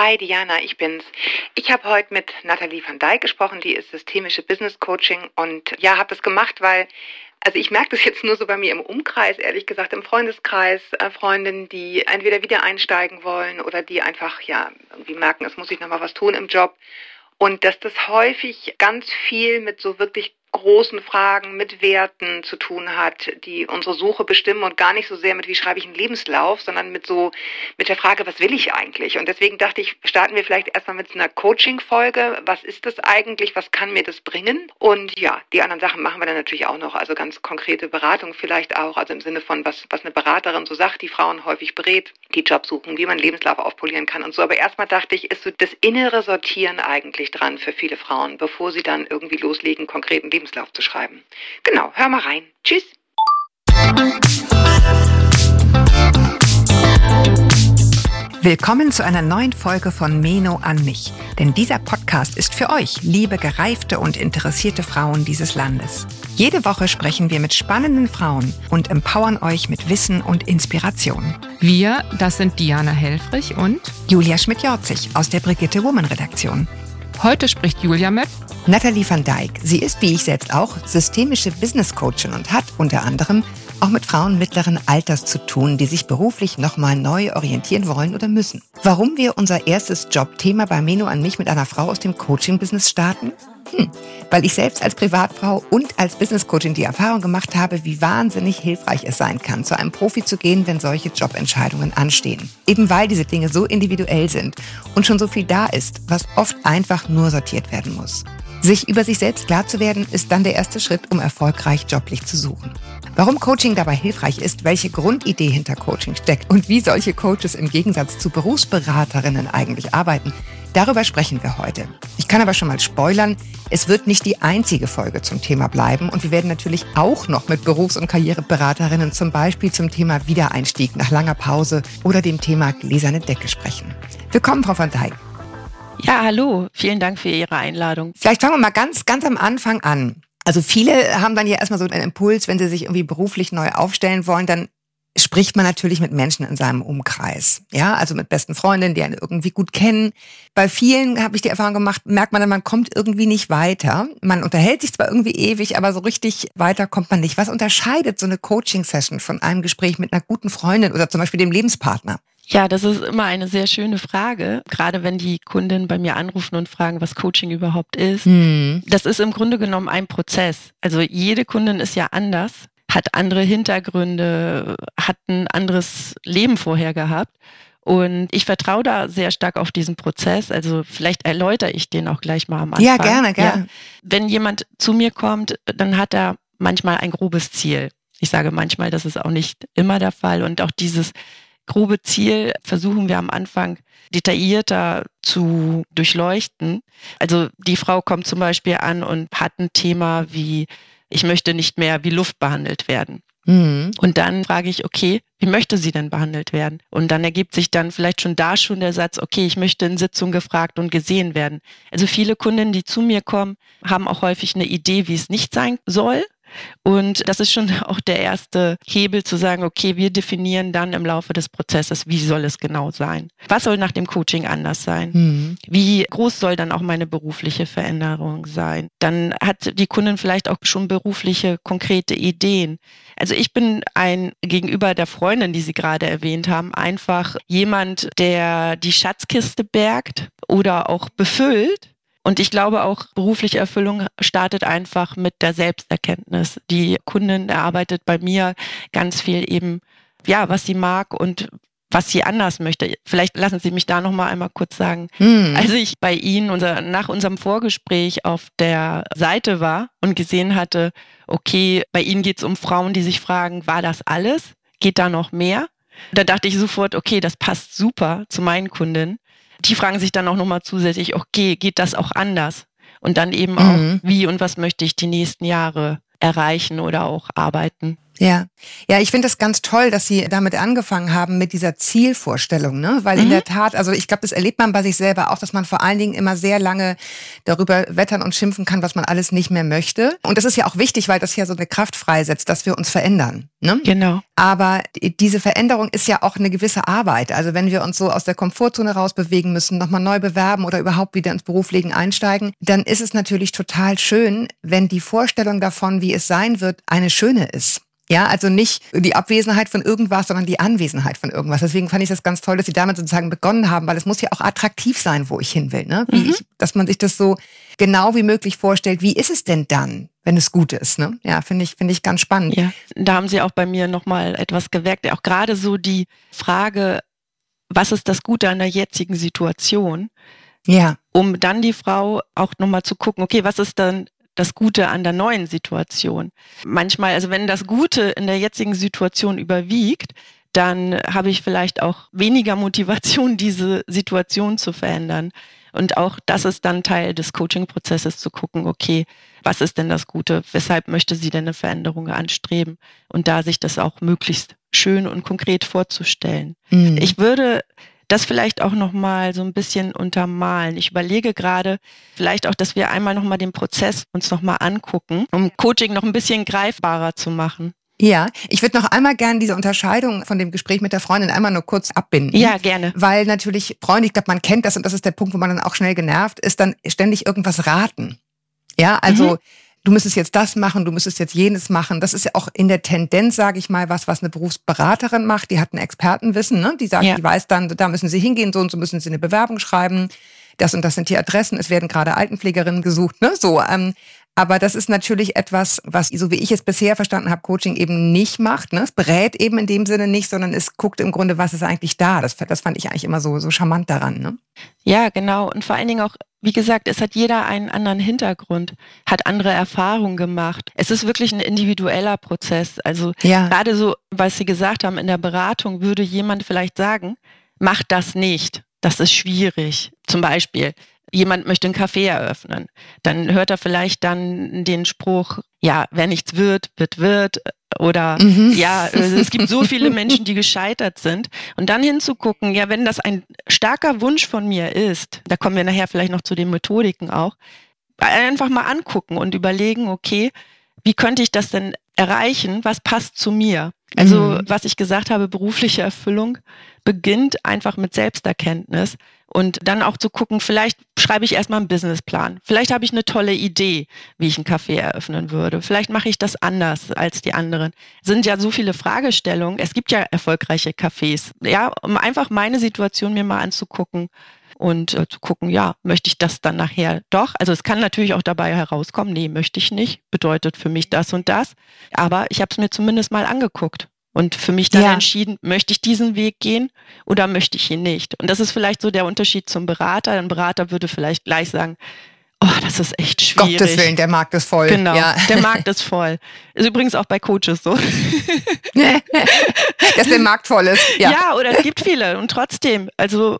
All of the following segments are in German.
Hi Diana, ich bin's. Ich habe heute mit Nathalie van Dijk gesprochen, die ist systemische Business Coaching und ja, habe das gemacht, weil also ich merke das jetzt nur so bei mir im Umkreis, ehrlich gesagt, im Freundeskreis, äh, Freundinnen, die entweder wieder einsteigen wollen oder die einfach ja irgendwie merken, es muss sich noch mal was tun im Job und dass das häufig ganz viel mit so wirklich großen Fragen mit Werten zu tun hat, die unsere Suche bestimmen und gar nicht so sehr mit, wie schreibe ich einen Lebenslauf, sondern mit so, mit der Frage, was will ich eigentlich? Und deswegen dachte ich, starten wir vielleicht erstmal mit einer Coaching-Folge. Was ist das eigentlich? Was kann mir das bringen? Und ja, die anderen Sachen machen wir dann natürlich auch noch. Also ganz konkrete Beratung vielleicht auch, also im Sinne von, was, was eine Beraterin so sagt, die Frauen häufig berät, die Jobs suchen, wie man Lebenslauf aufpolieren kann und so. Aber erstmal dachte ich, ist so das innere Sortieren eigentlich dran für viele Frauen, bevor sie dann irgendwie loslegen, konkreten Lebenslauf zu schreiben. Genau, hör mal rein. Tschüss. Willkommen zu einer neuen Folge von Meno an mich. Denn dieser Podcast ist für euch, liebe gereifte und interessierte Frauen dieses Landes. Jede Woche sprechen wir mit spannenden Frauen und empowern euch mit Wissen und Inspiration. Wir, das sind Diana Helfrich und Julia Schmidt-Jorzig aus der Brigitte Woman Redaktion. Heute spricht Julia mit Nathalie van Dijk. Sie ist, wie ich selbst auch, systemische Business Coachin und hat unter anderem auch mit Frauen mittleren Alters zu tun, die sich beruflich nochmal neu orientieren wollen oder müssen. Warum wir unser erstes Jobthema bei Meno an mich mit einer Frau aus dem Coaching-Business starten? Hm, weil ich selbst als Privatfrau und als Business Coachin die Erfahrung gemacht habe, wie wahnsinnig hilfreich es sein kann, zu einem Profi zu gehen, wenn solche Jobentscheidungen anstehen. Eben weil diese Dinge so individuell sind und schon so viel da ist, was oft einfach nur sortiert werden muss. Sich über sich selbst klar zu werden, ist dann der erste Schritt, um erfolgreich joblich zu suchen. Warum Coaching dabei hilfreich ist, welche Grundidee hinter Coaching steckt und wie solche Coaches im Gegensatz zu Berufsberaterinnen eigentlich arbeiten, darüber sprechen wir heute. Ich kann aber schon mal spoilern, es wird nicht die einzige Folge zum Thema bleiben und wir werden natürlich auch noch mit Berufs- und Karriereberaterinnen zum Beispiel zum Thema Wiedereinstieg nach langer Pause oder dem Thema gläserne Decke sprechen. Willkommen, Frau van Dijk. Ja, hallo. Vielen Dank für Ihre Einladung. Vielleicht fangen wir mal ganz, ganz am Anfang an. Also viele haben dann ja erstmal so einen Impuls, wenn sie sich irgendwie beruflich neu aufstellen wollen, dann spricht man natürlich mit Menschen in seinem Umkreis. Ja, also mit besten Freundinnen, die einen irgendwie gut kennen. Bei vielen habe ich die Erfahrung gemacht, merkt man, man kommt irgendwie nicht weiter. Man unterhält sich zwar irgendwie ewig, aber so richtig weiter kommt man nicht. Was unterscheidet so eine Coaching-Session von einem Gespräch mit einer guten Freundin oder zum Beispiel dem Lebenspartner? Ja, das ist immer eine sehr schöne Frage, gerade wenn die Kundinnen bei mir anrufen und fragen, was Coaching überhaupt ist. Hm. Das ist im Grunde genommen ein Prozess. Also jede Kundin ist ja anders, hat andere Hintergründe, hat ein anderes Leben vorher gehabt. Und ich vertraue da sehr stark auf diesen Prozess. Also vielleicht erläutere ich den auch gleich mal am Anfang. Ja, gerne, gerne. Ja. Wenn jemand zu mir kommt, dann hat er manchmal ein grobes Ziel. Ich sage manchmal, das ist auch nicht immer der Fall. Und auch dieses grobe Ziel versuchen wir am Anfang detaillierter zu durchleuchten. Also die Frau kommt zum Beispiel an und hat ein Thema wie, ich möchte nicht mehr wie Luft behandelt werden. Mhm. Und dann frage ich, okay, wie möchte sie denn behandelt werden? Und dann ergibt sich dann vielleicht schon da schon der Satz, okay, ich möchte in Sitzung gefragt und gesehen werden. Also viele Kundinnen, die zu mir kommen, haben auch häufig eine Idee, wie es nicht sein soll. Und das ist schon auch der erste Hebel zu sagen, okay, wir definieren dann im Laufe des Prozesses, wie soll es genau sein? Was soll nach dem Coaching anders sein? Mhm. Wie groß soll dann auch meine berufliche Veränderung sein? Dann hat die Kundin vielleicht auch schon berufliche konkrete Ideen. Also ich bin ein gegenüber der Freundin, die Sie gerade erwähnt haben, einfach jemand, der die Schatzkiste bergt oder auch befüllt und ich glaube auch, berufliche Erfüllung startet einfach mit der Selbsterkenntnis. Die Kundin erarbeitet bei mir ganz viel eben, ja, was sie mag und was sie anders möchte. Vielleicht lassen Sie mich da noch mal einmal kurz sagen. Hm. Als ich bei Ihnen unser, nach unserem Vorgespräch auf der Seite war und gesehen hatte, okay, bei Ihnen geht es um Frauen, die sich fragen, war das alles? Geht da noch mehr? Da dachte ich sofort, okay, das passt super zu meinen Kundinnen die fragen sich dann auch nochmal zusätzlich, okay, geht das auch anders? Und dann eben auch, mhm. wie und was möchte ich die nächsten Jahre erreichen oder auch arbeiten. Ja, ja, ich finde das ganz toll, dass Sie damit angefangen haben mit dieser Zielvorstellung, ne? Weil mhm. in der Tat, also ich glaube, das erlebt man bei sich selber auch, dass man vor allen Dingen immer sehr lange darüber wettern und schimpfen kann, was man alles nicht mehr möchte. Und das ist ja auch wichtig, weil das ja so eine Kraft freisetzt, dass wir uns verändern. Ne? Genau. Aber diese Veränderung ist ja auch eine gewisse Arbeit. Also wenn wir uns so aus der Komfortzone rausbewegen müssen, nochmal neu bewerben oder überhaupt wieder ins Berufsleben einsteigen, dann ist es natürlich total schön, wenn die Vorstellung davon, wie es sein wird, eine schöne ist. Ja, also nicht die Abwesenheit von irgendwas, sondern die Anwesenheit von irgendwas. Deswegen fand ich das ganz toll, dass Sie damit sozusagen begonnen haben, weil es muss ja auch attraktiv sein, wo ich hin will. Ne? Wie mhm. ich, dass man sich das so genau wie möglich vorstellt. Wie ist es denn dann, wenn es gut ist? Ne? Ja, finde ich, finde ich ganz spannend. Ja, da haben Sie auch bei mir nochmal etwas gewirkt. Auch gerade so die Frage, was ist das Gute an der jetzigen Situation? Ja. Um dann die Frau auch nochmal zu gucken, okay, was ist dann das Gute an der neuen Situation. Manchmal, also wenn das Gute in der jetzigen Situation überwiegt, dann habe ich vielleicht auch weniger Motivation, diese Situation zu verändern. Und auch das ist dann Teil des Coaching-Prozesses zu gucken, okay, was ist denn das Gute? Weshalb möchte sie denn eine Veränderung anstreben? Und da sich das auch möglichst schön und konkret vorzustellen. Mhm. Ich würde das vielleicht auch noch mal so ein bisschen untermalen. Ich überlege gerade vielleicht auch, dass wir einmal noch mal den Prozess uns noch mal angucken, um Coaching noch ein bisschen greifbarer zu machen. Ja, ich würde noch einmal gerne diese Unterscheidung von dem Gespräch mit der Freundin einmal nur kurz abbinden. Ja, gerne. Weil natürlich Freunde, ich glaube, man kennt das und das ist der Punkt, wo man dann auch schnell genervt ist, dann ständig irgendwas raten. Ja, also mhm du müsstest jetzt das machen, du müsstest jetzt jenes machen. Das ist ja auch in der Tendenz, sage ich mal, was, was eine Berufsberaterin macht. Die hat ein Expertenwissen, ne? Die sagt, ja. die weiß dann, da müssen sie hingehen, so und so müssen sie eine Bewerbung schreiben. Das und das sind die Adressen. Es werden gerade Altenpflegerinnen gesucht, ne? So. Ähm, aber das ist natürlich etwas, was, so wie ich es bisher verstanden habe, Coaching eben nicht macht. Ne? Es berät eben in dem Sinne nicht, sondern es guckt im Grunde, was ist eigentlich da. Das, das fand ich eigentlich immer so, so charmant daran. Ne? Ja, genau. Und vor allen Dingen auch, wie gesagt, es hat jeder einen anderen Hintergrund, hat andere Erfahrungen gemacht. Es ist wirklich ein individueller Prozess. Also ja. gerade so, was Sie gesagt haben, in der Beratung würde jemand vielleicht sagen, mach das nicht. Das ist schwierig. Zum Beispiel, jemand möchte ein Café eröffnen. Dann hört er vielleicht dann den Spruch, ja, wer nichts wird, wird, wird. Oder mhm. ja, es gibt so viele Menschen, die gescheitert sind. Und dann hinzugucken, ja, wenn das ein starker Wunsch von mir ist, da kommen wir nachher vielleicht noch zu den Methodiken auch, einfach mal angucken und überlegen, okay, wie könnte ich das denn erreichen? Was passt zu mir? Also, mhm. was ich gesagt habe, berufliche Erfüllung beginnt einfach mit Selbsterkenntnis und dann auch zu gucken, vielleicht schreibe ich erstmal einen Businessplan. Vielleicht habe ich eine tolle Idee, wie ich einen Café eröffnen würde. Vielleicht mache ich das anders als die anderen. Es sind ja so viele Fragestellungen. Es gibt ja erfolgreiche Cafés. Ja, um einfach meine Situation mir mal anzugucken und äh, zu gucken, ja, möchte ich das dann nachher doch? Also es kann natürlich auch dabei herauskommen, nee, möchte ich nicht, bedeutet für mich das und das. Aber ich habe es mir zumindest mal angeguckt und für mich dann ja. entschieden, möchte ich diesen Weg gehen oder möchte ich ihn nicht. Und das ist vielleicht so der Unterschied zum Berater. Ein Berater würde vielleicht gleich sagen, Oh, das ist echt schwierig. Gottes Willen, der Markt ist voll. Genau, ja. der Markt ist voll. Ist übrigens auch bei Coaches so. Dass der Markt voll ist. Ja. ja, oder es gibt viele. Und trotzdem, also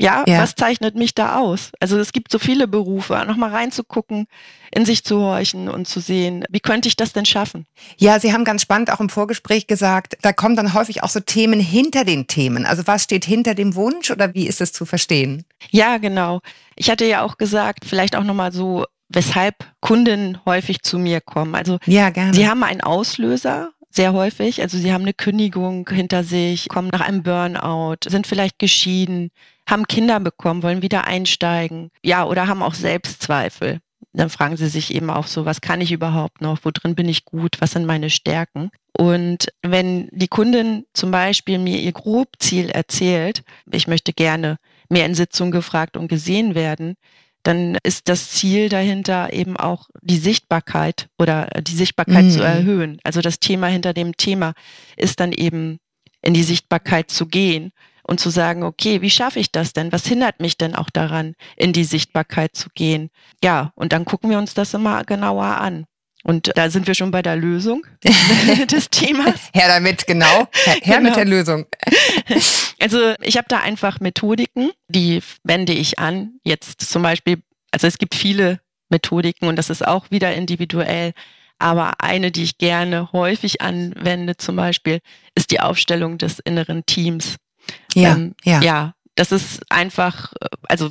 ja, ja, was zeichnet mich da aus? Also es gibt so viele Berufe, nochmal reinzugucken, in sich zu horchen und zu sehen, wie könnte ich das denn schaffen? Ja, Sie haben ganz spannend auch im Vorgespräch gesagt, da kommen dann häufig auch so Themen hinter den Themen. Also was steht hinter dem Wunsch oder wie ist es zu verstehen? Ja, genau. Ich hatte ja auch gesagt, vielleicht auch nochmal so, weshalb Kunden häufig zu mir kommen. Also ja, gerne. sie haben einen Auslöser, sehr häufig. Also sie haben eine Kündigung hinter sich, kommen nach einem Burnout, sind vielleicht geschieden, haben Kinder bekommen, wollen wieder einsteigen, ja, oder haben auch Selbstzweifel. Dann fragen sie sich eben auch so, was kann ich überhaupt noch? Wo drin bin ich gut? Was sind meine Stärken? Und wenn die Kundin zum Beispiel mir ihr Grobziel erzählt, ich möchte gerne mehr in Sitzungen gefragt und gesehen werden, dann ist das Ziel dahinter eben auch die Sichtbarkeit oder die Sichtbarkeit mhm. zu erhöhen. Also das Thema hinter dem Thema ist dann eben in die Sichtbarkeit zu gehen und zu sagen, okay, wie schaffe ich das denn? Was hindert mich denn auch daran, in die Sichtbarkeit zu gehen? Ja, und dann gucken wir uns das immer genauer an. Und da sind wir schon bei der Lösung des Themas. Her damit, genau. Her, her genau. mit der Lösung. Also ich habe da einfach Methodiken, die wende ich an. Jetzt zum Beispiel, also es gibt viele Methodiken und das ist auch wieder individuell. Aber eine, die ich gerne häufig anwende zum Beispiel, ist die Aufstellung des inneren Teams. Ja, ähm, ja. Ja, das ist einfach, also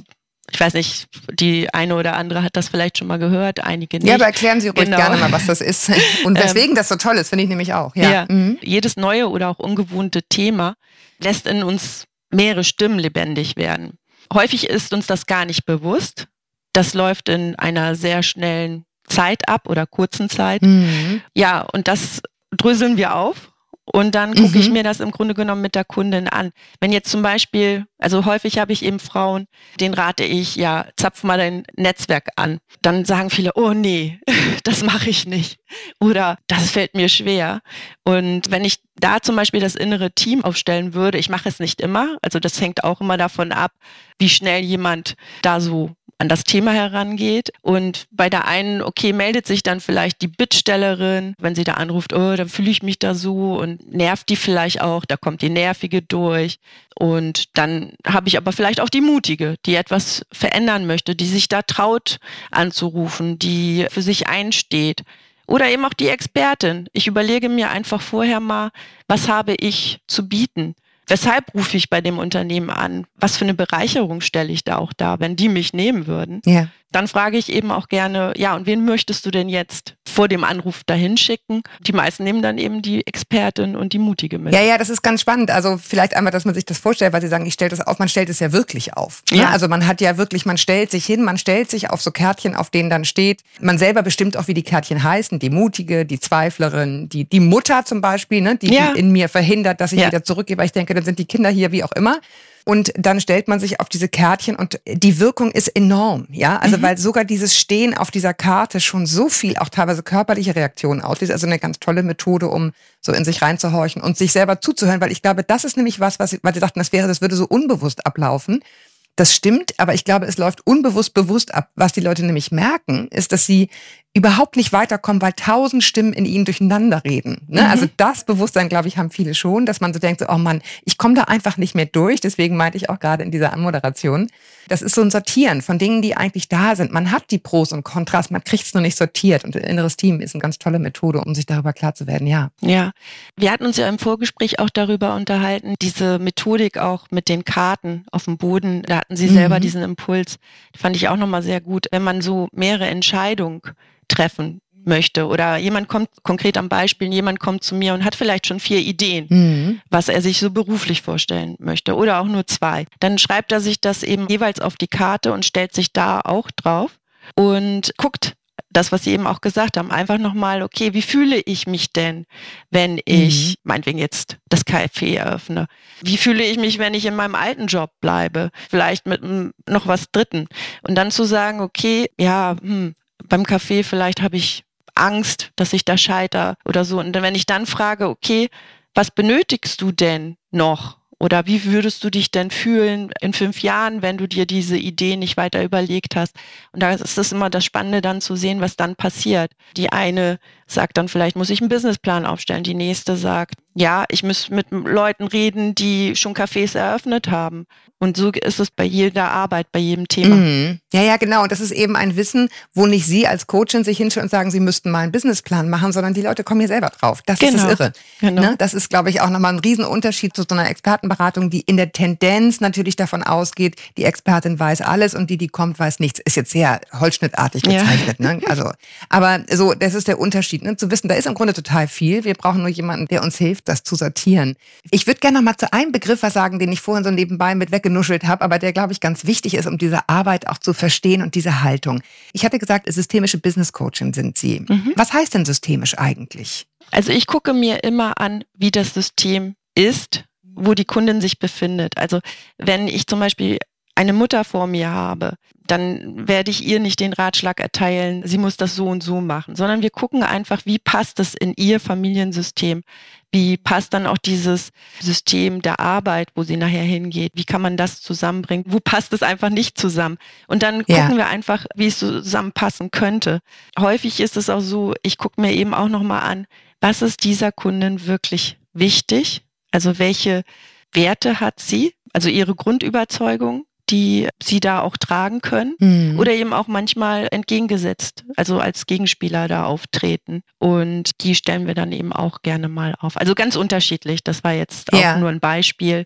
ich weiß nicht, die eine oder andere hat das vielleicht schon mal gehört, einige nicht. Ja, aber erklären Sie ruhig genau. gerne mal, was das ist und ähm, weswegen ähm, das so toll ist, finde ich nämlich auch. Ja. ja mhm. Jedes neue oder auch ungewohnte Thema lässt in uns mehrere Stimmen lebendig werden. Häufig ist uns das gar nicht bewusst. Das läuft in einer sehr schnellen Zeit ab oder kurzen Zeit. Mhm. Ja, und das dröseln wir auf und dann gucke mhm. ich mir das im Grunde genommen mit der Kundin an. Wenn jetzt zum Beispiel, also häufig habe ich eben Frauen, denen rate ich, ja, zapf mal dein Netzwerk an. Dann sagen viele, oh nee, das mache ich nicht. Oder das fällt mir schwer. Und wenn ich da zum Beispiel das innere Team aufstellen würde, ich mache es nicht immer, also das hängt auch immer davon ab, wie schnell jemand da so an das Thema herangeht. Und bei der einen, okay, meldet sich dann vielleicht die Bittstellerin, wenn sie da anruft, oh, dann fühle ich mich da so und nervt die vielleicht auch, da kommt die Nervige durch. Und dann habe ich aber vielleicht auch die Mutige, die etwas verändern möchte, die sich da traut anzurufen, die für sich einsteht. Oder eben auch die Expertin. Ich überlege mir einfach vorher mal, was habe ich zu bieten? Weshalb rufe ich bei dem Unternehmen an? Was für eine Bereicherung stelle ich da auch da, wenn die mich nehmen würden? Ja. Dann frage ich eben auch gerne, ja, und wen möchtest du denn jetzt vor dem Anruf dahin schicken? Die meisten nehmen dann eben die Expertin und die Mutige mit. Ja, ja, das ist ganz spannend. Also vielleicht einmal, dass man sich das vorstellt, weil Sie sagen, ich stelle das auf. Man stellt es ja wirklich auf. Ne? Ja. Also man hat ja wirklich, man stellt sich hin, man stellt sich auf so Kärtchen, auf denen dann steht. Man selber bestimmt auch, wie die Kärtchen heißen. Die Mutige, die Zweiflerin, die, die Mutter zum Beispiel, ne? die, ja. die in mir verhindert, dass ich ja. wieder zurückgehe, weil ich denke, dann sind die Kinder hier, wie auch immer. Und dann stellt man sich auf diese Kärtchen und die Wirkung ist enorm, ja. Also mhm. weil sogar dieses Stehen auf dieser Karte schon so viel, auch teilweise körperliche Reaktionen auslöst. Also eine ganz tolle Methode, um so in sich reinzuhorchen und sich selber zuzuhören, weil ich glaube, das ist nämlich was, was, weil sie dachten, das wäre, das würde so unbewusst ablaufen. Das stimmt, aber ich glaube, es läuft unbewusst bewusst ab. Was die Leute nämlich merken, ist, dass sie überhaupt nicht weiterkommen, weil tausend Stimmen in ihnen durcheinander reden. Ne? Mhm. Also das Bewusstsein, glaube ich, haben viele schon, dass man so denkt, so, oh Mann, ich komme da einfach nicht mehr durch. Deswegen meinte ich auch gerade in dieser Anmoderation, das ist so ein Sortieren von Dingen, die eigentlich da sind. Man hat die Pros und Kontras, man kriegt es nur nicht sortiert. Und ein inneres Team ist eine ganz tolle Methode, um sich darüber klar zu werden, ja. Ja, wir hatten uns ja im Vorgespräch auch darüber unterhalten, diese Methodik auch mit den Karten auf dem Boden, da hatten Sie selber mhm. diesen Impuls, fand ich auch nochmal sehr gut. Wenn man so mehrere Entscheidungen treffen möchte oder jemand kommt konkret am Beispiel, jemand kommt zu mir und hat vielleicht schon vier Ideen, mhm. was er sich so beruflich vorstellen möchte oder auch nur zwei. Dann schreibt er sich das eben jeweils auf die Karte und stellt sich da auch drauf und guckt das, was Sie eben auch gesagt haben, einfach nochmal, okay, wie fühle ich mich denn, wenn ich, mhm. meinetwegen jetzt das Café eröffne? Wie fühle ich mich, wenn ich in meinem alten Job bleibe? Vielleicht mit noch was Dritten. Und dann zu sagen, okay, ja, hm, beim Kaffee vielleicht habe ich Angst, dass ich da scheiter oder so. Und wenn ich dann frage, okay, was benötigst du denn noch? Oder wie würdest du dich denn fühlen in fünf Jahren, wenn du dir diese Idee nicht weiter überlegt hast? Und da ist es immer das Spannende dann zu sehen, was dann passiert. Die eine sagt dann vielleicht, muss ich einen Businessplan aufstellen. Die nächste sagt, ja, ich muss mit Leuten reden, die schon Cafés eröffnet haben. Und so ist es bei jeder Arbeit, bei jedem Thema. Mhm. Ja, ja, genau. Und das ist eben ein Wissen, wo nicht Sie als Coachin sich hinschauen und sagen, Sie müssten mal einen Businessplan machen, sondern die Leute kommen hier selber drauf. Das genau. ist das Irre. Genau. Ne? Das ist, glaube ich, auch nochmal ein Riesenunterschied zu so einer Expertenberatung, die in der Tendenz natürlich davon ausgeht, die Expertin weiß alles und die, die kommt, weiß nichts. Ist jetzt sehr holzschnittartig gezeichnet. Ja. Ne? Also, aber so, das ist der Unterschied. Ne? Zu wissen, da ist im Grunde total viel. Wir brauchen nur jemanden, der uns hilft, das zu sortieren. Ich würde gerne nochmal zu einem Begriff was sagen, den ich vorhin so nebenbei mit weggenommen genuschelt habe, aber der, glaube ich, ganz wichtig ist, um diese Arbeit auch zu verstehen und diese Haltung. Ich hatte gesagt, systemische Business Coaching sind Sie. Mhm. Was heißt denn systemisch eigentlich? Also ich gucke mir immer an, wie das System ist, wo die Kundin sich befindet. Also wenn ich zum Beispiel eine Mutter vor mir habe, dann werde ich ihr nicht den Ratschlag erteilen, sie muss das so und so machen, sondern wir gucken einfach, wie passt es in ihr Familiensystem, wie passt dann auch dieses System der Arbeit, wo sie nachher hingeht, wie kann man das zusammenbringen, wo passt es einfach nicht zusammen. Und dann ja. gucken wir einfach, wie es zusammenpassen könnte. Häufig ist es auch so, ich gucke mir eben auch nochmal an, was ist dieser Kundin wirklich wichtig? Also welche Werte hat sie? Also ihre Grundüberzeugung, die sie da auch tragen können Mhm. oder eben auch manchmal entgegengesetzt, also als Gegenspieler da auftreten. Und die stellen wir dann eben auch gerne mal auf. Also ganz unterschiedlich. Das war jetzt auch Ja. nur ein Beispiel.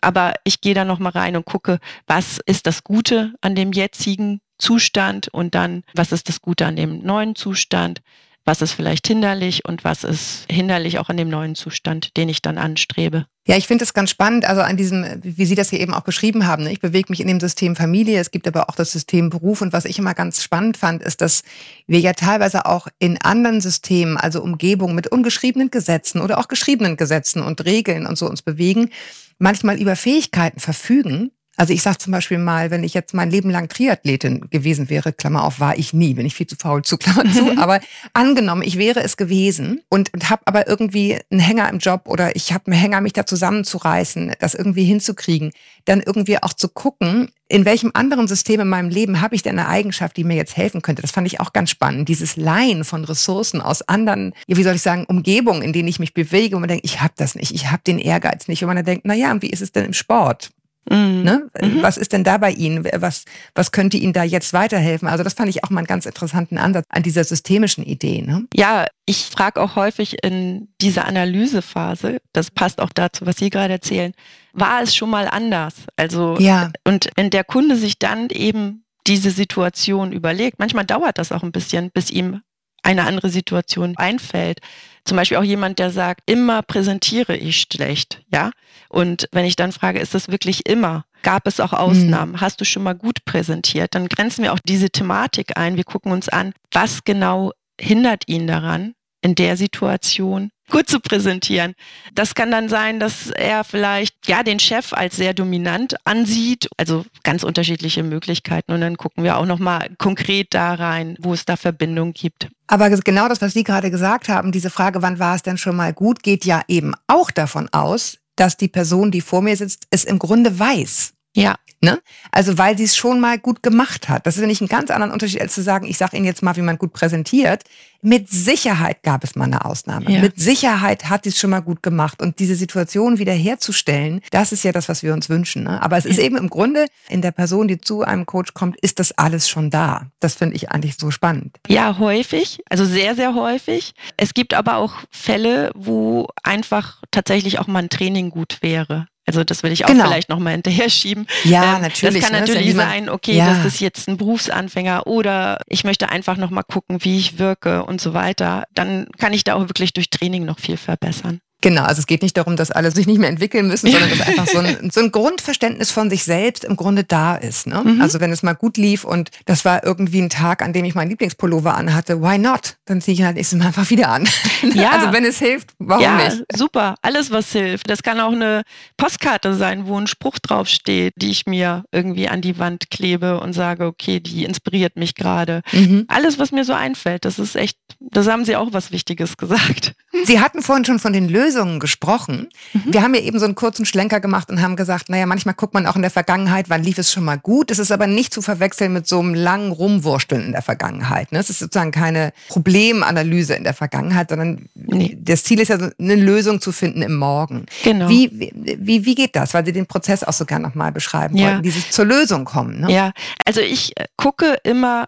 Aber ich gehe da nochmal rein und gucke, was ist das Gute an dem jetzigen Zustand und dann, was ist das Gute an dem neuen Zustand? Was ist vielleicht hinderlich und was ist hinderlich auch an dem neuen Zustand, den ich dann anstrebe? Ja, ich finde es ganz spannend, also an diesem, wie Sie das hier eben auch beschrieben haben. ne? Ich bewege mich in dem System Familie, es gibt aber auch das System Beruf. Und was ich immer ganz spannend fand, ist, dass wir ja teilweise auch in anderen Systemen, also Umgebungen mit ungeschriebenen Gesetzen oder auch geschriebenen Gesetzen und Regeln und so uns bewegen, manchmal über Fähigkeiten verfügen. Also ich sage zum Beispiel mal, wenn ich jetzt mein Leben lang Triathletin gewesen wäre, Klammer auf, war ich nie, bin ich viel zu faul zu, Klammer zu, aber angenommen, ich wäre es gewesen und, und habe aber irgendwie einen Hänger im Job oder ich habe einen Hänger, mich da zusammenzureißen, das irgendwie hinzukriegen, dann irgendwie auch zu gucken, in welchem anderen System in meinem Leben habe ich denn eine Eigenschaft, die mir jetzt helfen könnte. Das fand ich auch ganz spannend, dieses Leihen von Ressourcen aus anderen, wie soll ich sagen, Umgebungen, in denen ich mich bewege und man denkt, ich habe das nicht, ich habe den Ehrgeiz nicht und man dann denkt, na ja, wie ist es denn im Sport? Mhm. Ne? Was ist denn da bei Ihnen? Was, was könnte Ihnen da jetzt weiterhelfen? Also das fand ich auch mal einen ganz interessanten Ansatz an dieser systemischen Idee. Ne? Ja, ich frage auch häufig in dieser Analysephase, das passt auch dazu, was Sie gerade erzählen, war es schon mal anders? Also, Ja. und wenn der Kunde sich dann eben diese Situation überlegt, manchmal dauert das auch ein bisschen, bis ihm eine andere Situation einfällt. Zum Beispiel auch jemand, der sagt, immer präsentiere ich schlecht, ja? Und wenn ich dann frage, ist das wirklich immer? Gab es auch Ausnahmen? Hast du schon mal gut präsentiert? Dann grenzen wir auch diese Thematik ein. Wir gucken uns an, was genau hindert ihn daran, in der Situation gut zu präsentieren. Das kann dann sein, dass er vielleicht ja den Chef als sehr dominant ansieht, also ganz unterschiedliche Möglichkeiten und dann gucken wir auch noch mal konkret da rein, wo es da Verbindung gibt. Aber genau das, was Sie gerade gesagt haben, diese Frage, wann war es denn schon mal gut, geht ja eben auch davon aus, dass die Person, die vor mir sitzt, es im Grunde weiß. Ja, Ne? Also weil sie es schon mal gut gemacht hat. Das ist nämlich ein ganz anderen Unterschied, als zu sagen, ich sage Ihnen jetzt mal, wie man gut präsentiert. Mit Sicherheit gab es mal eine Ausnahme. Ja. Mit Sicherheit hat sie es schon mal gut gemacht. Und diese Situation wiederherzustellen, das ist ja das, was wir uns wünschen. Ne? Aber es ist eben im Grunde, in der Person, die zu einem Coach kommt, ist das alles schon da. Das finde ich eigentlich so spannend. Ja, häufig, also sehr, sehr häufig. Es gibt aber auch Fälle, wo einfach tatsächlich auch mal ein Training gut wäre. Also das will ich auch Genau. vielleicht noch mal hinterher schieben. Ja, Ähm, natürlich, Das kann ne? Das natürlich man- sein, okay, Ja. das ist jetzt ein Berufsanfänger oder ich möchte einfach noch mal gucken, wie ich wirke und so weiter. Dann kann ich da auch wirklich durch Training noch viel verbessern. Genau, also es geht nicht darum, dass alle sich nicht mehr entwickeln müssen, sondern dass einfach so ein, so ein Grundverständnis von sich selbst im Grunde da ist. Ne? Mhm. Also wenn es mal gut lief und das war irgendwie ein Tag, an dem ich meinen Lieblingspullover anhatte, why not? Dann ziehe ich ihn halt nächstes Mal einfach wieder an. Ja. Also wenn es hilft, warum ja, nicht? super. Alles, was hilft. Das kann auch eine Postkarte sein, wo ein Spruch draufsteht, die ich mir irgendwie an die Wand klebe und sage, okay, die inspiriert mich gerade. Mhm. Alles, was mir so einfällt, das ist echt, das haben Sie auch was Wichtiges gesagt. Sie hatten vorhin schon von den Lösungen gesprochen. Mhm. Wir haben ja eben so einen kurzen Schlenker gemacht und haben gesagt, naja, manchmal guckt man auch in der Vergangenheit, wann lief es schon mal gut. Es ist aber nicht zu verwechseln mit so einem langen Rumwursteln in der Vergangenheit. ne? Es ist sozusagen keine Problemanalyse in der Vergangenheit, sondern Nee. das Ziel ist ja, eine Lösung zu finden im Morgen. Genau. Wie, wie, wie geht das? Weil Sie den Prozess auch so gerne nochmal beschreiben Ja. wollten, dieses zur Lösung kommen. Ne? Ja, also ich äh, gucke immer,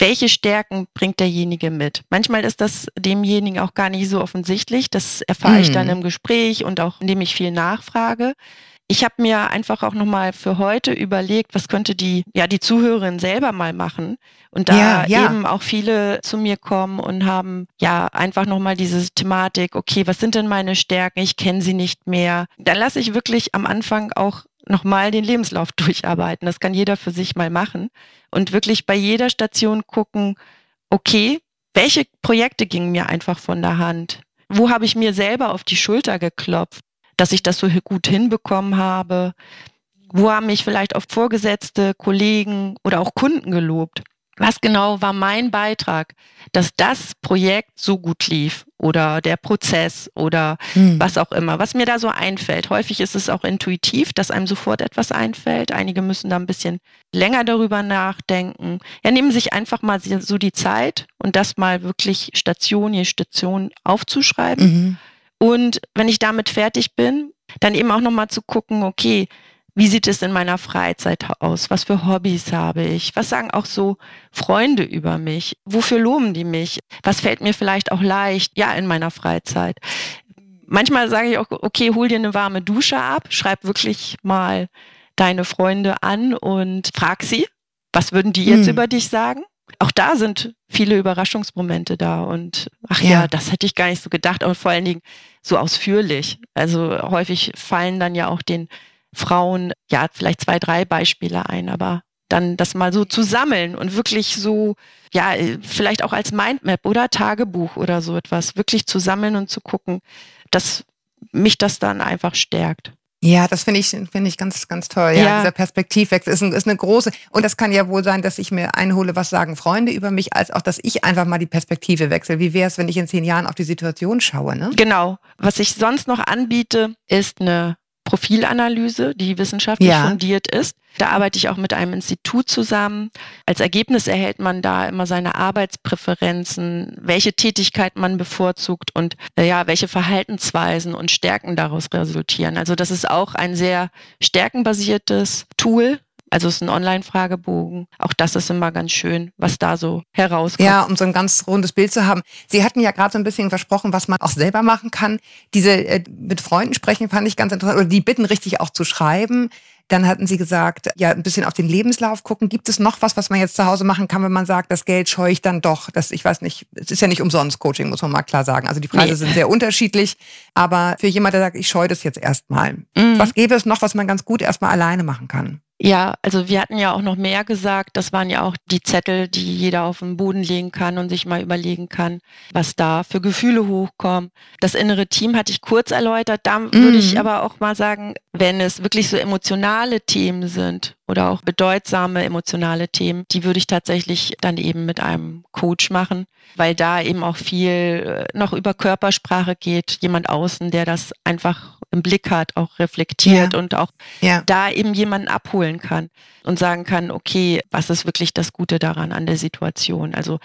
welche Stärken bringt derjenige mit. Manchmal ist das demjenigen auch gar nicht so offensichtlich. Das erfahre ich Mhm. dann im Gespräch und auch indem ich viel nachfrage. Ich habe mir einfach auch nochmal für heute überlegt, was könnte die, ja, die Zuhörerin selber mal machen. Und da Ja, ja. eben auch viele zu mir kommen und haben ja einfach nochmal diese Thematik, okay, was sind denn meine Stärken? Ich kenne sie nicht mehr. Dann lasse ich wirklich am Anfang auch nochmal den Lebenslauf durcharbeiten. Das kann jeder für sich mal machen. Und wirklich bei jeder Station gucken, okay, welche Projekte gingen mir einfach von der Hand? Wo habe ich mir selber auf die Schulter geklopft, dass ich das so gut hinbekommen habe? Wo haben mich vielleicht auch Vorgesetzte, Kollegen oder auch Kunden gelobt? Was genau war mein Beitrag, dass das Projekt so gut lief oder der Prozess oder Hm. was auch immer, was mir da so einfällt. Häufig ist es auch intuitiv, dass einem sofort etwas einfällt. Einige müssen da ein bisschen länger darüber nachdenken. Ja, nehmen sich einfach mal so die Zeit und das mal wirklich Station je Station aufzuschreiben. Mhm. Und wenn ich damit fertig bin, dann eben auch nochmal zu gucken, okay, wie sieht es in meiner Freizeit aus? Was für Hobbys habe ich? Was sagen auch so Freunde über mich? Wofür loben die mich? Was fällt mir vielleicht auch leicht, ja, in meiner Freizeit? Manchmal sage ich auch, okay, hol dir eine warme Dusche ab, schreib wirklich mal deine Freunde an und frag sie, was würden die jetzt hm. über dich sagen? Auch da sind viele Überraschungsmomente da und ach ja. ja, das hätte ich gar nicht so gedacht und vor allen Dingen so ausführlich. Also häufig fallen dann ja auch den Frauen, ja, vielleicht zwei, drei Beispiele ein, aber dann das mal so zu sammeln und wirklich so, ja, vielleicht auch als Mindmap oder Tagebuch oder so etwas, wirklich zu sammeln und zu gucken, dass mich das dann einfach stärkt. Ja, das finde ich, finde ich ganz, ganz toll. Ja, ja. dieser Perspektivwechsel ist, ein, ist eine große. Und das kann ja wohl sein, dass ich mir einhole, was sagen Freunde über mich, als auch, dass ich einfach mal die Perspektive wechsle. Wie wäre es, wenn ich in zehn Jahren auf die Situation schaue? Ne? Genau. Was ich sonst noch anbiete, ist eine Profilanalyse, die wissenschaftlich ja. fundiert ist. Da arbeite ich auch mit einem Institut zusammen. Als Ergebnis erhält man da immer seine Arbeitspräferenzen, welche Tätigkeit man bevorzugt und äh, ja, welche Verhaltensweisen und Stärken daraus resultieren. Also das ist auch ein sehr stärkenbasiertes Tool, also es ist ein Online-Fragebogen. Auch das ist immer ganz schön, was da so herauskommt. Ja, um so ein ganz rundes Bild zu haben. Sie hatten ja gerade so ein bisschen versprochen, was man auch selber machen kann. Diese äh, mit Freunden sprechen fand ich ganz interessant. Oder die bitten richtig auch zu schreiben. Dann hatten Sie gesagt, ja, ein bisschen auf den Lebenslauf gucken. Gibt es noch was, was man jetzt zu Hause machen kann, wenn man sagt, das Geld scheue ich dann doch? Das, ich weiß nicht, es ist ja nicht umsonst Coaching, muss man mal klar sagen. Also die Preise nee. sind sehr unterschiedlich. Aber für jemand, der sagt, ich scheue das jetzt erstmal. Mhm. Was gäbe es noch, was man ganz gut erstmal alleine machen kann? Ja, also wir hatten ja auch noch mehr gesagt. Das waren ja auch die Zettel, die jeder auf den Boden legen kann und sich mal überlegen kann, was da für Gefühle hochkommen. Das innere Team hatte ich kurz erläutert. Da mhm. würde ich aber auch mal sagen, wenn es wirklich so emotionale Themen sind oder auch bedeutsame emotionale Themen, die würde ich tatsächlich dann eben mit einem Coach machen, weil da eben auch viel äh, noch über Körpersprache geht. Jemand außen, der das einfach im Blick hat, auch reflektiert ja. und auch ja. da eben jemanden abholen kann und sagen kann, okay, was ist wirklich das Gute daran an der Situation? Also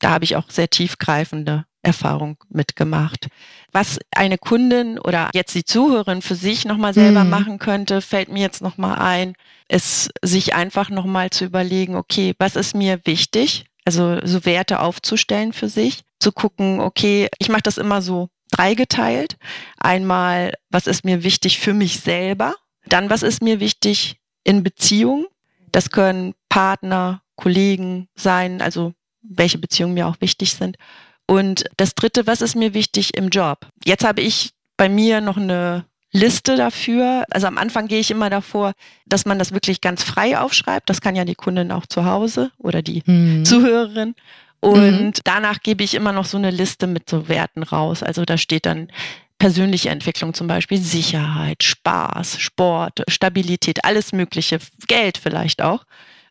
da habe ich auch sehr tiefgreifende Erfahrung mitgemacht. Was eine Kundin oder jetzt die Zuhörerin für sich nochmal selber mhm. machen könnte, fällt mir jetzt nochmal ein, ist sich einfach nochmal zu überlegen, okay, was ist mir wichtig? Also so Werte aufzustellen für sich, zu gucken, okay, ich mache das immer so dreigeteilt. Einmal, was ist mir wichtig für mich selber? Dann, was ist mir wichtig in Beziehung? Das können Partner, Kollegen sein, also welche Beziehungen mir auch wichtig sind. Und das dritte, was ist mir wichtig im Job? Jetzt habe ich bei mir noch eine Liste dafür. Also am Anfang gehe ich immer davor, dass man das wirklich ganz frei aufschreibt. Das kann ja die Kundin auch zu Hause oder die mhm. Zuhörerin. Und mhm. danach gebe ich immer noch so eine Liste mit so Werten raus. Also da steht dann persönliche Entwicklung zum Beispiel, Sicherheit, Spaß, Sport, Stabilität, alles Mögliche, Geld vielleicht auch.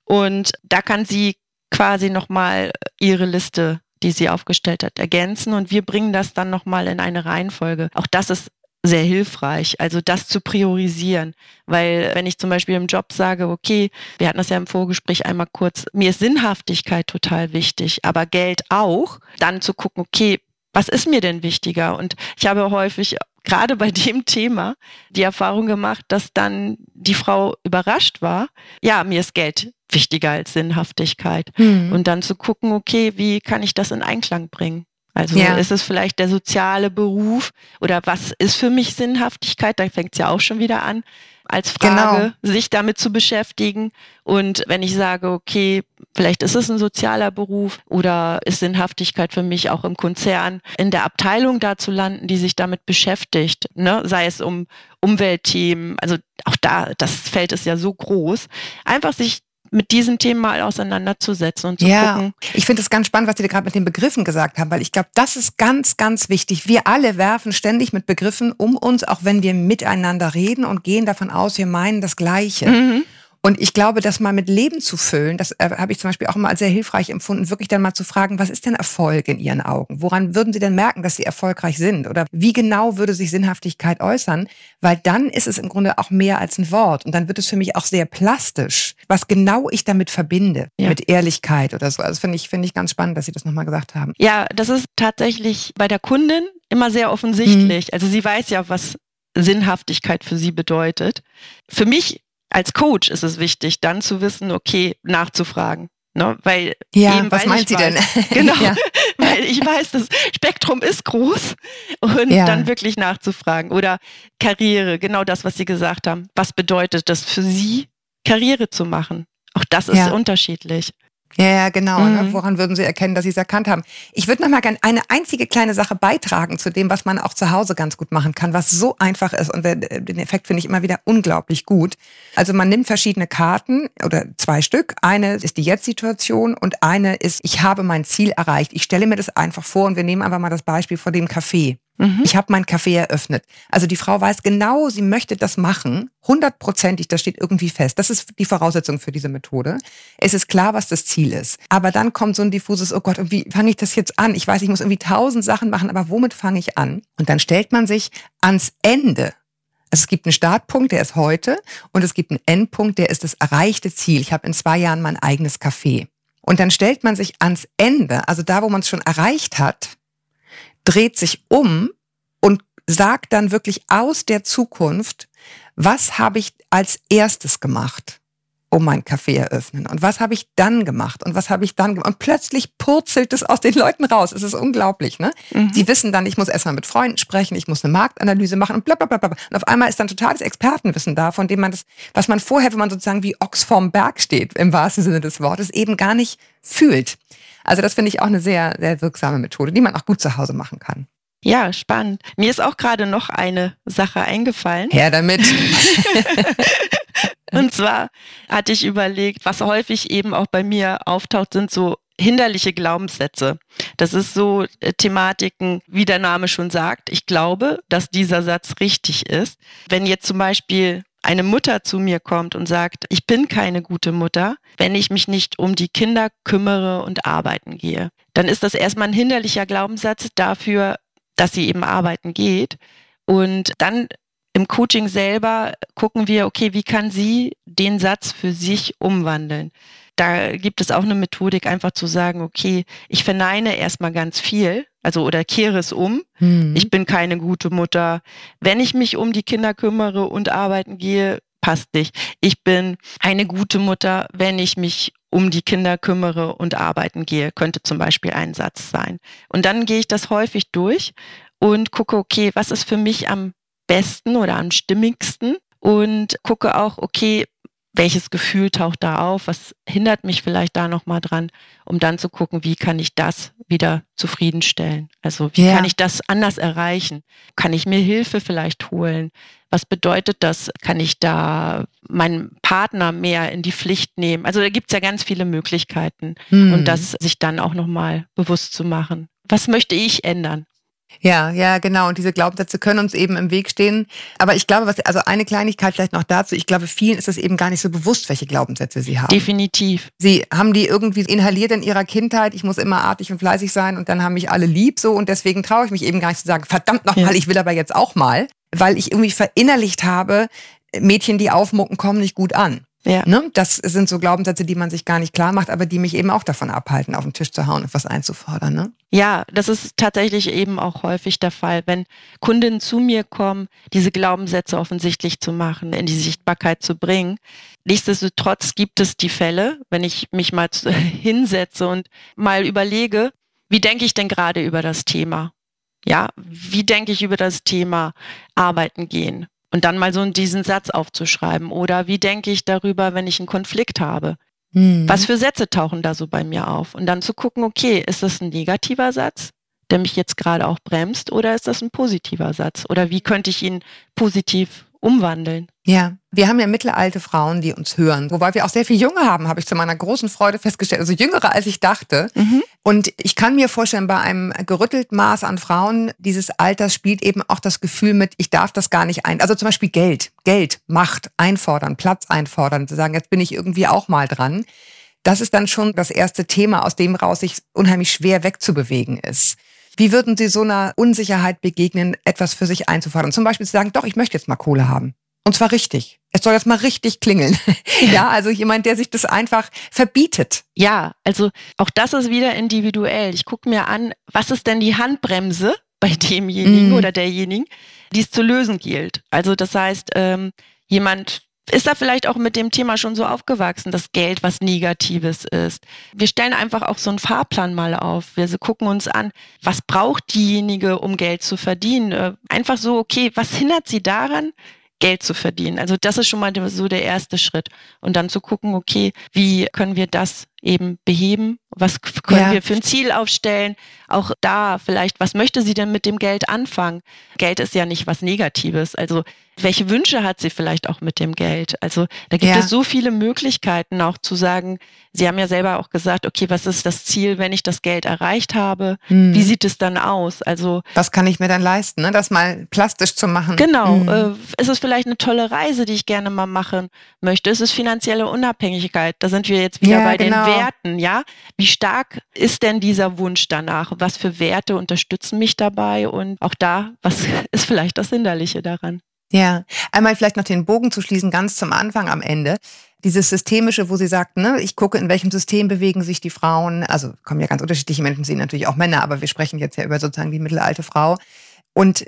Und da kann sie quasi nochmal ihre Liste die sie aufgestellt hat, ergänzen und wir bringen das dann nochmal in eine Reihenfolge. Auch das ist sehr hilfreich, also das zu priorisieren. Weil wenn ich zum Beispiel im Job sage, okay, wir hatten das ja im Vorgespräch einmal kurz, mir ist Sinnhaftigkeit total wichtig, aber Geld auch, dann zu gucken, okay, was ist mir denn wichtiger? Und ich habe häufig gerade bei dem Thema die Erfahrung gemacht, dass dann die Frau überrascht war, ja, mir ist Geld wichtiger als Sinnhaftigkeit. Mhm. Und dann zu gucken, okay, wie kann ich das in Einklang bringen? Also ja. ist es vielleicht der soziale Beruf oder was ist für mich Sinnhaftigkeit? Da fängt es ja auch schon wieder an, als Frage, genau. sich damit zu beschäftigen. Und wenn ich sage, okay, vielleicht ist es ein sozialer Beruf oder ist Sinnhaftigkeit für mich auch im Konzern, in der Abteilung da zu landen, die sich damit beschäftigt, ne? sei es um Umweltthemen, also auch da, das Feld ist ja so groß, einfach sich mit diesen Themen mal auseinanderzusetzen und zu ja, gucken. Ich finde es ganz spannend, was Sie gerade mit den Begriffen gesagt haben, weil ich glaube, das ist ganz, ganz wichtig. Wir alle werfen ständig mit Begriffen um uns, auch wenn wir miteinander reden und gehen davon aus, wir meinen das Gleiche. Mhm. Und ich glaube, das mal mit Leben zu füllen, das äh, habe ich zum Beispiel auch immer als sehr hilfreich empfunden, wirklich dann mal zu fragen, was ist denn Erfolg in Ihren Augen? Woran würden Sie denn merken, dass Sie erfolgreich sind? Oder wie genau würde sich Sinnhaftigkeit äußern? Weil dann ist es im Grunde auch mehr als ein Wort. Und dann wird es für mich auch sehr plastisch, was genau ich damit verbinde, ja. mit Ehrlichkeit oder so. Also finde ich, finde ich ganz spannend, dass Sie das nochmal gesagt haben. Ja, das ist tatsächlich bei der Kundin immer sehr offensichtlich. Mhm. Also sie weiß ja, was Sinnhaftigkeit für sie bedeutet. Für mich als Coach ist es wichtig, dann zu wissen, okay, nachzufragen. Ne, weil ja, eben, was meint sie weiß, denn? Genau, ja. weil ich weiß, das Spektrum ist groß und ja. dann wirklich nachzufragen. Oder Karriere, genau das, was Sie gesagt haben. Was bedeutet das für Sie, Karriere zu machen? Auch das ist ja. unterschiedlich. Ja, genau. Ne? Mhm. Ne? Woran würden Sie erkennen, dass Sie es erkannt haben? Ich würde noch mal gerne eine einzige kleine Sache beitragen zu dem, was man auch zu Hause ganz gut machen kann, was so einfach ist. Und den Effekt finde ich immer wieder unglaublich gut. Also man nimmt verschiedene Karten oder zwei Stück. Eine ist die Jetzt-Situation und eine ist, ich habe mein Ziel erreicht. Ich stelle mir das einfach vor und wir nehmen einfach mal das Beispiel vor dem Café. Mhm. Ich habe mein Café eröffnet. Also die Frau weiß genau, sie möchte das machen, hundertprozentig, das steht irgendwie fest. Das ist die Voraussetzung für diese Methode. Es ist klar, was das Ziel ist. Aber dann kommt so ein diffuses, oh Gott, wie fange ich das jetzt an? Ich weiß, ich muss irgendwie tausend Sachen machen, aber womit fange ich an? Und dann stellt man sich ans Ende also es gibt einen Startpunkt, der ist heute, und es gibt einen Endpunkt, der ist das erreichte Ziel. Ich habe in zwei Jahren mein eigenes Café. Und dann stellt man sich ans Ende, also da, wo man es schon erreicht hat, dreht sich um und sagt dann wirklich aus der Zukunft, was habe ich als erstes gemacht, um mein Café eröffnen? Und was habe ich dann gemacht? Und was habe ich dann gemacht? Und plötzlich purzelt es aus den Leuten raus. Es ist unglaublich, ne? Mhm. Die wissen dann, ich muss erstmal mit Freunden sprechen, ich muss eine Marktanalyse machen und bla, bla, bla, bla. Und auf einmal ist dann totales Expertenwissen da, von dem man das, was man vorher, wenn man sozusagen wie Ochs vorm Berg steht, im wahrsten Sinne des Wortes, eben gar nicht fühlt. Also das finde ich auch eine sehr, sehr wirksame Methode, die man auch gut zu Hause machen kann. Ja, spannend. Mir ist auch gerade noch eine Sache eingefallen. Her damit. Und zwar hatte ich überlegt, was häufig eben auch bei mir auftaucht, sind so hinderliche Glaubenssätze. Das ist so äh, Thematiken, wie der Name schon sagt. Ich glaube, dass dieser Satz richtig ist. Wenn jetzt zum Beispiel eine Mutter zu mir kommt und sagt, ich bin keine gute Mutter, wenn ich mich nicht um die Kinder kümmere und arbeiten gehe, dann ist das erstmal ein hinderlicher Glaubenssatz dafür, dass sie eben arbeiten geht. Und dann im Coaching selber gucken wir, okay, wie kann sie den Satz für sich umwandeln? Da gibt es auch eine Methodik, einfach zu sagen, okay, ich verneine erstmal ganz viel, also oder kehre es um. Mhm. Ich bin keine gute Mutter. Wenn ich mich um die Kinder kümmere und arbeiten gehe, passt nicht. Ich bin eine gute Mutter, wenn ich mich um die Kinder kümmere und arbeiten gehe, könnte zum Beispiel ein Satz sein. Und dann gehe ich das häufig durch und gucke, okay, was ist für mich am besten oder am stimmigsten und gucke auch, okay, welches Gefühl taucht da auf, was hindert mich vielleicht da nochmal dran, um dann zu gucken, wie kann ich das wieder zufriedenstellen? Also wie ja. kann ich das anders erreichen? Kann ich mir Hilfe vielleicht holen? Was bedeutet das? Kann ich da meinen Partner mehr in die Pflicht nehmen? Also da gibt es ja ganz viele Möglichkeiten hm. und das sich dann auch nochmal bewusst zu machen. Was möchte ich ändern? Ja, ja, genau. Und diese Glaubenssätze können uns eben im Weg stehen. Aber ich glaube, was, also eine Kleinigkeit vielleicht noch dazu. Ich glaube, vielen ist es eben gar nicht so bewusst, welche Glaubenssätze sie haben. Definitiv. Sie haben die irgendwie inhaliert in ihrer Kindheit. Ich muss immer artig und fleißig sein und dann haben mich alle lieb so und deswegen traue ich mich eben gar nicht zu sagen, verdammt nochmal, ja. ich will aber jetzt auch mal, weil ich irgendwie verinnerlicht habe, Mädchen, die aufmucken, kommen nicht gut an. Ja. Ne? Das sind so Glaubenssätze, die man sich gar nicht klar macht, aber die mich eben auch davon abhalten, auf den Tisch zu hauen und was einzufordern. Ne? Ja, das ist tatsächlich eben auch häufig der Fall, wenn Kundinnen zu mir kommen, diese Glaubenssätze offensichtlich zu machen, in die Sichtbarkeit zu bringen. Nichtsdestotrotz gibt es die Fälle, wenn ich mich mal hinsetze und mal überlege, wie denke ich denn gerade über das Thema? Ja, wie denke ich über das Thema Arbeiten gehen? Und dann mal so diesen Satz aufzuschreiben. Oder wie denke ich darüber, wenn ich einen Konflikt habe? Mhm. Was für Sätze tauchen da so bei mir auf? Und dann zu gucken, okay, ist das ein negativer Satz, der mich jetzt gerade auch bremst, oder ist das ein positiver Satz? Oder wie könnte ich ihn positiv umwandeln. Ja, wir haben ja mittelalte Frauen, die uns hören, wobei wir auch sehr viel Junge haben, habe ich zu meiner großen Freude festgestellt, also jüngere als ich dachte. Mhm. Und ich kann mir vorstellen, bei einem gerüttelten Maß an Frauen dieses Alters spielt eben auch das Gefühl mit, ich darf das gar nicht ein. Also zum Beispiel Geld, Geld, Macht einfordern, Platz einfordern, zu sagen, jetzt bin ich irgendwie auch mal dran. Das ist dann schon das erste Thema, aus dem raus sich unheimlich schwer wegzubewegen ist. Wie würden Sie so einer Unsicherheit begegnen, etwas für sich einzufordern? Zum Beispiel zu sagen, doch, ich möchte jetzt mal Kohle haben. Und zwar richtig. Es soll jetzt mal richtig klingeln. ja, also jemand, der sich das einfach verbietet. Ja, also auch das ist wieder individuell. Ich gucke mir an, was ist denn die Handbremse bei demjenigen mm. oder derjenigen, die es zu lösen gilt. Also das heißt, ähm, jemand ist da vielleicht auch mit dem Thema schon so aufgewachsen, dass Geld was Negatives ist. Wir stellen einfach auch so einen Fahrplan mal auf. Wir gucken uns an, was braucht diejenige, um Geld zu verdienen. Äh, einfach so, okay, was hindert sie daran, Geld zu verdienen. Also das ist schon mal so der erste Schritt. Und dann zu gucken, okay, wie können wir das eben beheben? Was können ja. wir für ein Ziel aufstellen? Auch da vielleicht, was möchte sie denn mit dem Geld anfangen? Geld ist ja nicht was Negatives. Also welche Wünsche hat sie vielleicht auch mit dem Geld? Also da gibt ja. es so viele Möglichkeiten auch zu sagen, Sie haben ja selber auch gesagt, okay, was ist das Ziel, wenn ich das Geld erreicht habe? Hm. Wie sieht es dann aus? Also was kann ich mir dann leisten, ne? das mal plastisch zu machen? Genau. Hm. Äh, ist es vielleicht eine tolle Reise, die ich gerne mal machen möchte? Ist es finanzielle Unabhängigkeit? Da sind wir jetzt wieder ja, bei genau. den Werten, ja? Wie stark ist denn dieser Wunsch danach? Was für Werte unterstützen mich dabei? Und auch da, was ist vielleicht das Hinderliche daran? Ja, einmal vielleicht noch den Bogen zu schließen, ganz zum Anfang am Ende. Dieses Systemische, wo sie sagt, ne, ich gucke, in welchem System bewegen sich die Frauen. Also kommen ja ganz unterschiedliche Menschen, sehen natürlich auch Männer, aber wir sprechen jetzt ja über sozusagen die mittelalte Frau. Und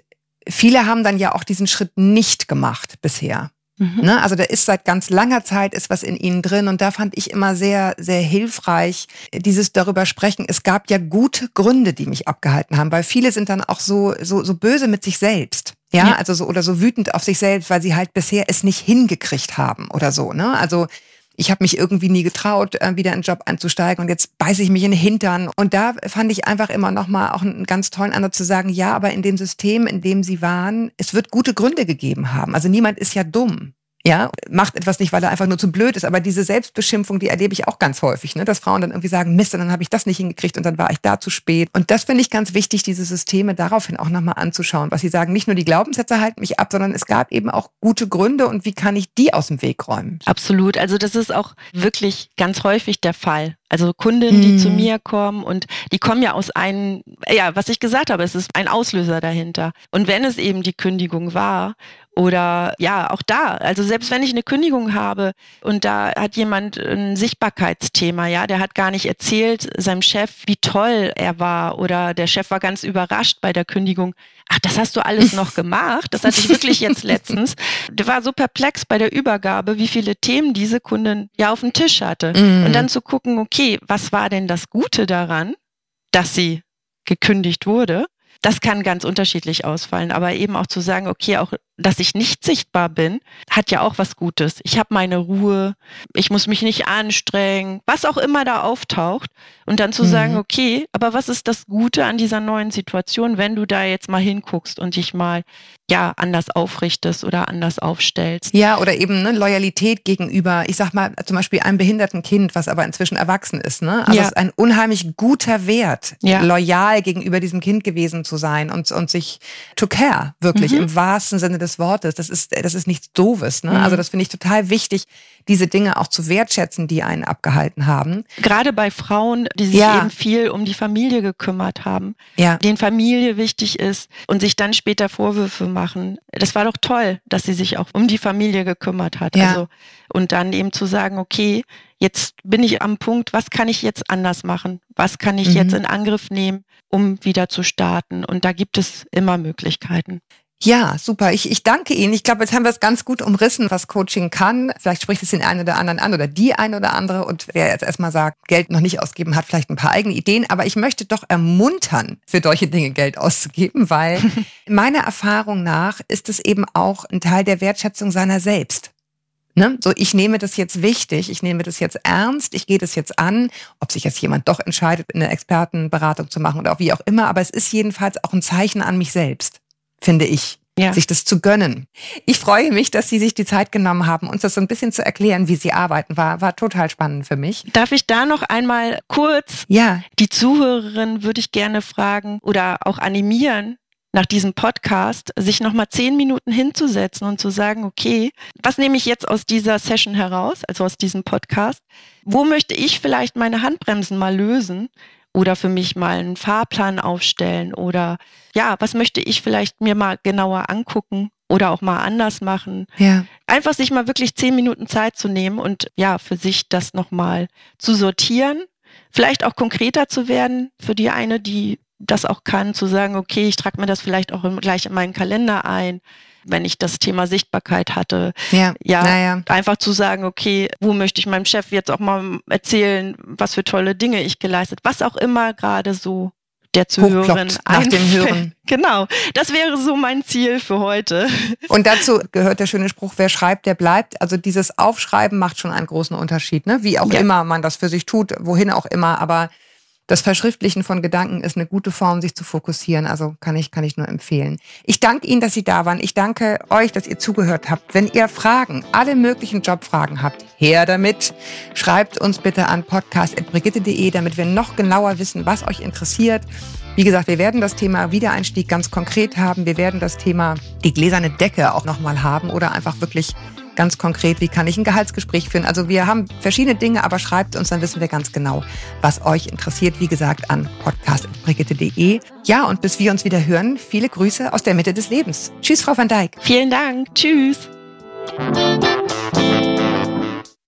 viele haben dann ja auch diesen Schritt nicht gemacht bisher. Mhm. Ne? Also da ist seit ganz langer Zeit ist was in ihnen drin und da fand ich immer sehr, sehr hilfreich, dieses darüber sprechen. Es gab ja gute Gründe, die mich abgehalten haben, weil viele sind dann auch so, so, so böse mit sich selbst. Ja, ja, also so oder so wütend auf sich selbst, weil sie halt bisher es nicht hingekriegt haben oder so. Ne? Also ich habe mich irgendwie nie getraut, äh, wieder in einen Job einzusteigen und jetzt beiße ich mich in den Hintern. Und da fand ich einfach immer nochmal auch einen ganz tollen Ansatz zu sagen, ja, aber in dem System, in dem sie waren, es wird gute Gründe gegeben haben. Also niemand ist ja dumm ja, macht etwas nicht, weil er einfach nur zu blöd ist. Aber diese Selbstbeschimpfung, die erlebe ich auch ganz häufig, ne? dass Frauen dann irgendwie sagen, Mist, und dann habe ich das nicht hingekriegt und dann war ich da zu spät. Und das finde ich ganz wichtig, diese Systeme daraufhin auch nochmal anzuschauen, was sie sagen. Nicht nur die Glaubenssätze halten mich ab, sondern es gab eben auch gute Gründe und wie kann ich die aus dem Weg räumen? Absolut. Also das ist auch wirklich ganz häufig der Fall. Also Kundinnen, die mhm. zu mir kommen und die kommen ja aus einem, ja, was ich gesagt habe, es ist ein Auslöser dahinter. Und wenn es eben die Kündigung war oder ja, auch da, also selbst wenn ich eine Kündigung habe und da hat jemand ein Sichtbarkeitsthema, ja, der hat gar nicht erzählt seinem Chef, wie toll er war oder der Chef war ganz überrascht bei der Kündigung. Ach, das hast du alles noch gemacht? Das hatte ich wirklich jetzt letztens. Der war so perplex bei der Übergabe, wie viele Themen diese Kundin ja auf dem Tisch hatte. Mm. Und dann zu gucken, okay, was war denn das Gute daran, dass sie gekündigt wurde? Das kann ganz unterschiedlich ausfallen, aber eben auch zu sagen, okay, auch dass ich nicht sichtbar bin, hat ja auch was Gutes. Ich habe meine Ruhe, ich muss mich nicht anstrengen, was auch immer da auftaucht. Und dann zu mhm. sagen, okay, aber was ist das Gute an dieser neuen Situation, wenn du da jetzt mal hinguckst und dich mal ja anders aufrichtest oder anders aufstellst. Ja, oder eben ne, Loyalität gegenüber, ich sag mal zum Beispiel einem behinderten Kind, was aber inzwischen erwachsen ist. Ne? Also ja. es ist ein unheimlich guter Wert, ja. loyal gegenüber diesem Kind gewesen zu sein und, und sich to care, wirklich mhm. im wahrsten Sinne des des Wortes. Das ist, das ist nichts Doofes. Ne? Also mhm. Also das finde ich total wichtig, diese Dinge auch zu wertschätzen, die einen abgehalten haben. Gerade bei Frauen, die sich ja. eben viel um die Familie gekümmert haben, ja. denen Familie wichtig ist und sich dann später Vorwürfe machen. Das war doch toll, dass sie sich auch um die Familie gekümmert hat. Ja. Also, und dann eben zu sagen, okay, jetzt bin ich am Punkt, was kann ich jetzt anders machen? Was kann ich mhm. jetzt in Angriff nehmen, um wieder zu starten? Und da gibt es immer Möglichkeiten. Ja, super. Ich, ich danke Ihnen. Ich glaube, jetzt haben wir es ganz gut umrissen, was Coaching kann. Vielleicht spricht es den einen oder anderen an oder die eine oder andere. Und wer jetzt erstmal sagt, Geld noch nicht ausgeben, hat vielleicht ein paar eigene Ideen. Aber ich möchte doch ermuntern, für solche Dinge Geld auszugeben, weil meiner Erfahrung nach ist es eben auch ein Teil der Wertschätzung seiner selbst. Ne? So, ich nehme das jetzt wichtig, ich nehme das jetzt ernst, ich gehe das jetzt an, ob sich jetzt jemand doch entscheidet, eine Expertenberatung zu machen oder auch wie auch immer, aber es ist jedenfalls auch ein Zeichen an mich selbst finde ich. Ja. sich das zu gönnen. Ich freue mich, dass Sie sich die Zeit genommen haben, uns das so ein bisschen zu erklären, wie Sie arbeiten. War, war total spannend für mich. Darf ich da noch einmal kurz ja. die Zuhörerin würde ich gerne fragen oder auch animieren, nach diesem Podcast, sich nochmal zehn Minuten hinzusetzen und zu sagen, okay, was nehme ich jetzt aus dieser Session heraus, also aus diesem Podcast? Wo möchte ich vielleicht meine Handbremsen mal lösen? Oder für mich mal einen Fahrplan aufstellen oder ja, was möchte ich vielleicht mir mal genauer angucken oder auch mal anders machen. Ja. Einfach sich mal wirklich zehn Minuten Zeit zu nehmen und ja, für sich das nochmal zu sortieren, vielleicht auch konkreter zu werden für die eine, die das auch kann, zu sagen, okay, ich trage mir das vielleicht auch gleich in meinen Kalender ein. Wenn ich das Thema Sichtbarkeit hatte. Ja, ja, naja. einfach zu sagen, okay, wo möchte ich meinem Chef jetzt auch mal erzählen, was für tolle Dinge ich geleistet, was auch immer gerade so der Zuhörerin nach dem Hören. Genau, das wäre so mein Ziel für heute. Und dazu gehört der schöne Spruch, wer schreibt, der bleibt. Also dieses Aufschreiben macht schon einen großen Unterschied, ne? wie auch ja. immer man das für sich tut, wohin auch immer. Aber das Verschriftlichen von Gedanken ist eine gute Form, sich zu fokussieren. Also kann ich, kann ich nur empfehlen. Ich danke Ihnen, dass Sie da waren. Ich danke euch, dass ihr zugehört habt. Wenn ihr Fragen, alle möglichen Jobfragen habt, her damit. Schreibt uns bitte an podcast.brigitte.de, damit wir noch genauer wissen, was euch interessiert. Wie gesagt, wir werden das Thema Wiedereinstieg ganz konkret haben. Wir werden das Thema die gläserne Decke auch nochmal haben oder einfach wirklich ganz konkret, wie kann ich ein Gehaltsgespräch führen. Also wir haben verschiedene Dinge, aber schreibt uns, dann wissen wir ganz genau, was euch interessiert. Wie gesagt, an podcast.brigitte.de. Ja, und bis wir uns wieder hören, viele Grüße aus der Mitte des Lebens. Tschüss, Frau van Dijk. Vielen Dank. Tschüss.